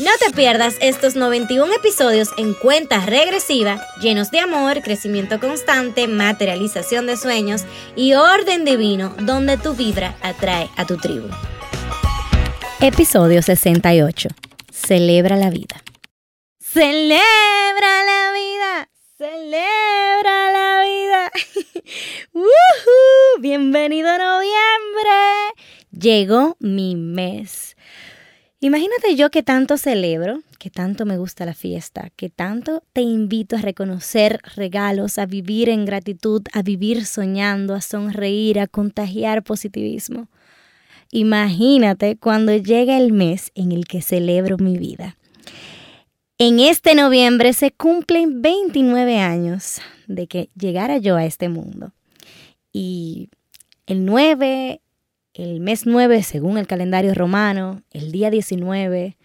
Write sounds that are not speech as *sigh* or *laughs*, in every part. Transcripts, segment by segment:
No te pierdas estos 91 episodios en cuenta regresiva, llenos de amor, crecimiento constante, materialización de sueños y orden divino, donde tu vibra atrae a tu tribu. Episodio 68. Celebra la vida. Celebra la vida. Celebra la vida. *laughs* Bienvenido a noviembre. Llegó mi mes. Imagínate yo que tanto celebro, que tanto me gusta la fiesta, que tanto te invito a reconocer regalos, a vivir en gratitud, a vivir soñando, a sonreír, a contagiar positivismo. Imagínate cuando llega el mes en el que celebro mi vida. En este noviembre se cumplen 29 años de que llegara yo a este mundo. Y el 9 el mes 9 según el calendario romano, el día 19,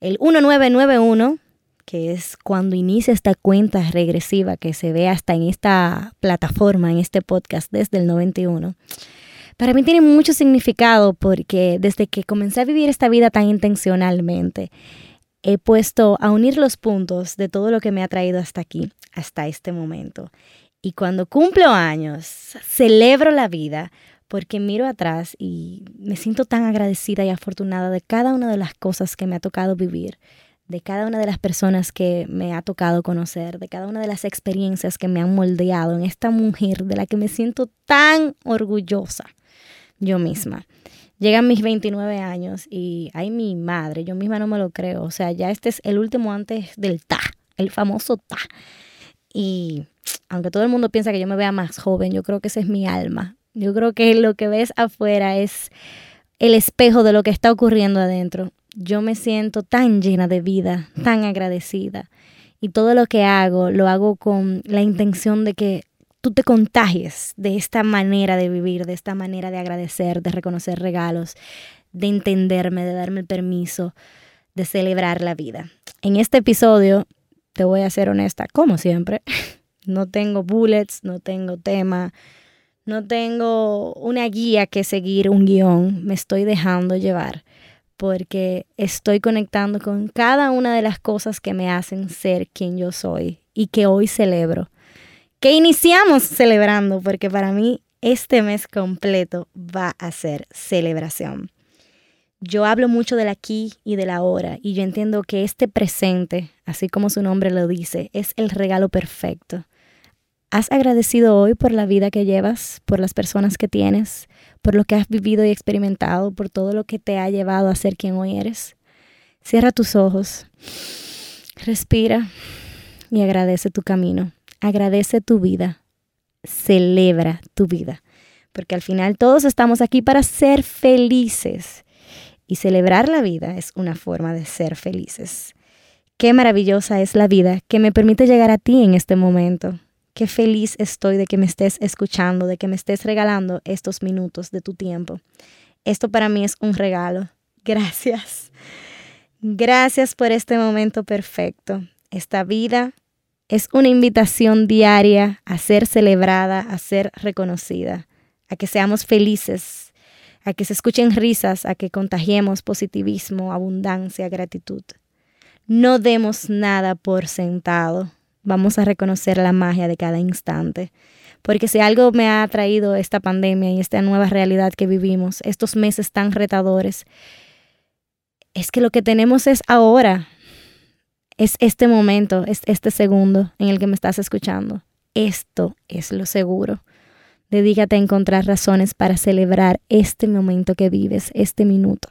el 1991, que es cuando inicia esta cuenta regresiva que se ve hasta en esta plataforma, en este podcast desde el 91. Para mí tiene mucho significado porque desde que comencé a vivir esta vida tan intencionalmente, he puesto a unir los puntos de todo lo que me ha traído hasta aquí, hasta este momento. Y cuando cumplo años, celebro la vida porque miro atrás y me siento tan agradecida y afortunada de cada una de las cosas que me ha tocado vivir, de cada una de las personas que me ha tocado conocer, de cada una de las experiencias que me han moldeado en esta mujer de la que me siento tan orgullosa yo misma. Llegan mis 29 años y, ay, mi madre, yo misma no me lo creo. O sea, ya este es el último antes del ta, el famoso ta. Y aunque todo el mundo piensa que yo me vea más joven, yo creo que esa es mi alma. Yo creo que lo que ves afuera es el espejo de lo que está ocurriendo adentro. Yo me siento tan llena de vida, tan agradecida. Y todo lo que hago lo hago con la intención de que tú te contagies de esta manera de vivir, de esta manera de agradecer, de reconocer regalos, de entenderme, de darme el permiso, de celebrar la vida. En este episodio, te voy a ser honesta, como siempre, *laughs* no tengo bullets, no tengo tema, no tengo una guía que seguir, un guion, me estoy dejando llevar porque estoy conectando con cada una de las cosas que me hacen ser quien yo soy y que hoy celebro, que iniciamos celebrando, porque para mí este mes completo va a ser celebración. Yo hablo mucho del aquí y del ahora y yo entiendo que este presente, así como su nombre lo dice, es el regalo perfecto. ¿Has agradecido hoy por la vida que llevas, por las personas que tienes, por lo que has vivido y experimentado, por todo lo que te ha llevado a ser quien hoy eres? Cierra tus ojos, respira y agradece tu camino. Agradece tu vida. Celebra tu vida. Porque al final todos estamos aquí para ser felices. Y celebrar la vida es una forma de ser felices. Qué maravillosa es la vida que me permite llegar a ti en este momento Qué feliz estoy de que me estés escuchando, de que me estés regalando estos minutos de tu tiempo. Esto para mí es un regalo. Gracias. Gracias por este momento perfecto. Esta vida es una invitación diaria a ser celebrada, a ser reconocida, a que seamos felices, a que se escuchen risas, a que contagiemos positivismo, abundancia, gratitud. No demos nada por sentado vamos a reconocer la magia de cada instante. Porque si algo me ha traído esta pandemia y esta nueva realidad que vivimos, estos meses tan retadores, es que lo que tenemos es ahora, es este momento, es este segundo en el que me estás escuchando. Esto es lo seguro. Dedícate a encontrar razones para celebrar este momento que vives, este minuto.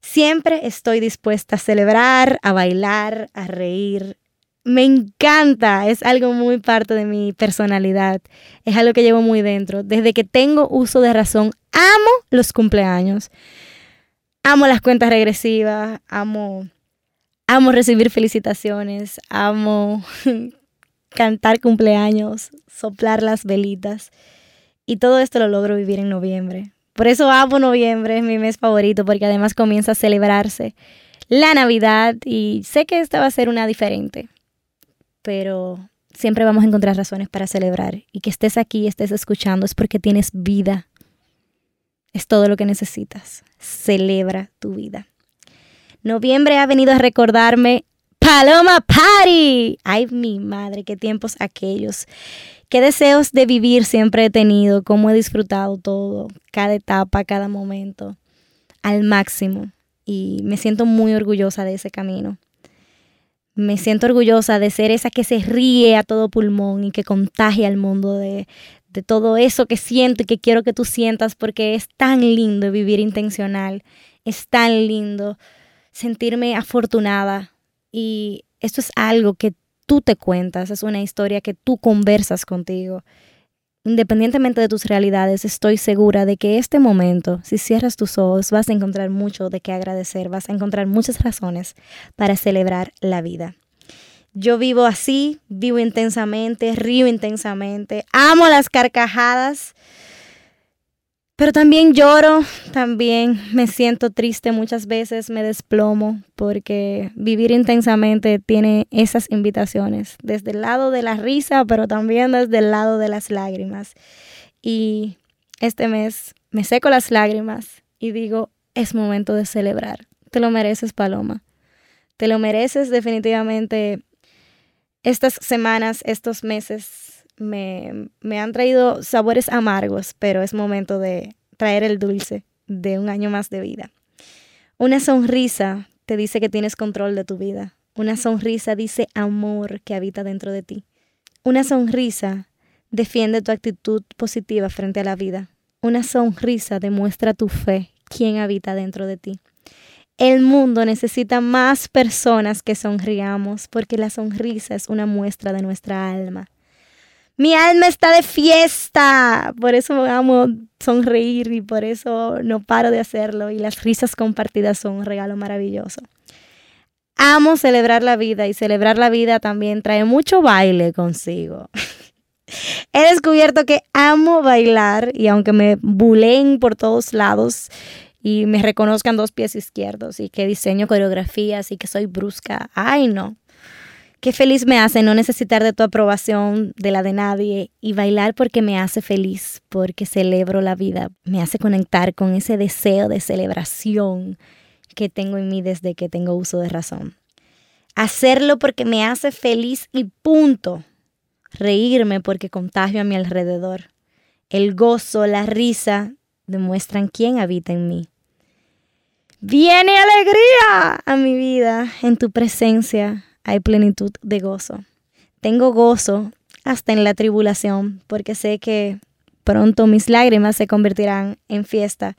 Siempre estoy dispuesta a celebrar, a bailar, a reír, me encanta, es algo muy parte de mi personalidad, es algo que llevo muy dentro. Desde que tengo uso de razón, amo los cumpleaños, amo las cuentas regresivas, amo, amo recibir felicitaciones, amo *laughs* cantar cumpleaños, soplar las velitas. Y todo esto lo logro vivir en noviembre. Por eso amo noviembre, es mi mes favorito, porque además comienza a celebrarse la Navidad y sé que esta va a ser una diferente, pero siempre vamos a encontrar razones para celebrar y que estés aquí, estés escuchando, es porque tienes vida. Es todo lo que necesitas. Celebra tu vida. Noviembre ha venido a recordarme Paloma Party. Ay, mi madre, qué tiempos aquellos. Qué deseos de vivir siempre he tenido, cómo he disfrutado todo, cada etapa, cada momento, al máximo. Y me siento muy orgullosa de ese camino. Me siento orgullosa de ser esa que se ríe a todo pulmón y que contagia al mundo de, de todo eso que siento y que quiero que tú sientas porque es tan lindo vivir intencional, es tan lindo sentirme afortunada y esto es algo que tú te cuentas, es una historia que tú conversas contigo. Independientemente de tus realidades, estoy segura de que este momento, si cierras tus ojos, vas a encontrar mucho de qué agradecer, vas a encontrar muchas razones para celebrar la vida. Yo vivo así, vivo intensamente, río intensamente, amo las carcajadas pero también lloro, también me siento triste muchas veces, me desplomo, porque vivir intensamente tiene esas invitaciones, desde el lado de la risa, pero también desde el lado de las lágrimas. Y este mes me seco las lágrimas y digo, es momento de celebrar. Te lo mereces, Paloma. Te lo mereces definitivamente. Estas semanas, estos meses me, me han traído sabores amargos, pero es momento de traer el dulce de un año más de vida. Una sonrisa te dice que tienes control de tu vida. Una sonrisa dice amor que habita dentro de ti. Una sonrisa defiende tu actitud positiva frente a la vida. Una sonrisa demuestra tu fe, quién habita dentro de ti. El mundo necesita más personas que sonriamos porque la sonrisa es una muestra de nuestra alma. Mi alma está de fiesta. Por eso amo sonreír y por eso no paro de hacerlo. Y las risas compartidas son un regalo maravilloso. Amo celebrar la vida y celebrar la vida también trae mucho baile consigo. *laughs* He descubierto que amo bailar y aunque me bulen por todos lados y me reconozcan dos pies izquierdos y que diseño coreografías y que soy brusca, ay no, Qué feliz me hace no necesitar de tu aprobación, de la de nadie, y bailar porque me hace feliz, porque celebro la vida, me hace conectar con ese deseo de celebración que tengo en mí desde que tengo uso de razón. Hacerlo porque me hace feliz y punto. Reírme porque contagio a mi alrededor. El gozo, la risa demuestran quién habita en mí. Viene alegría a mi vida en tu presencia, hay plenitud de gozo. Tengo gozo hasta en la tribulación, porque sé que pronto mis lágrimas se convertirán en fiesta.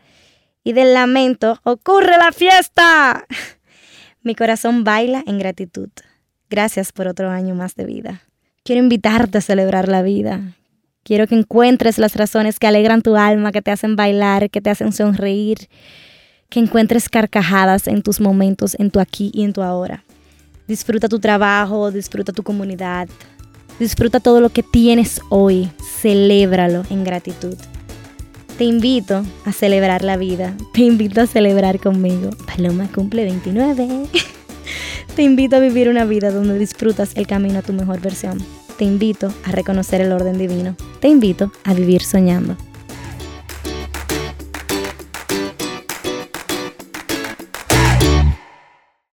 Y del lamento ocurre la fiesta. *laughs* Mi corazón baila en gratitud. Gracias por otro año más de vida. Quiero invitarte a celebrar la vida. Quiero que encuentres las razones que alegran tu alma, que te hacen bailar, que te hacen sonreír, que encuentres carcajadas en tus momentos, en tu aquí y en tu ahora. Disfruta tu trabajo, disfruta tu comunidad, disfruta todo lo que tienes hoy, celébralo en gratitud. Te invito a celebrar la vida, te invito a celebrar conmigo. Paloma cumple 29. *laughs* Te invito a vivir una vida donde disfrutas el camino a tu mejor versión. Te invito a reconocer el orden divino. Te invito a vivir soñando.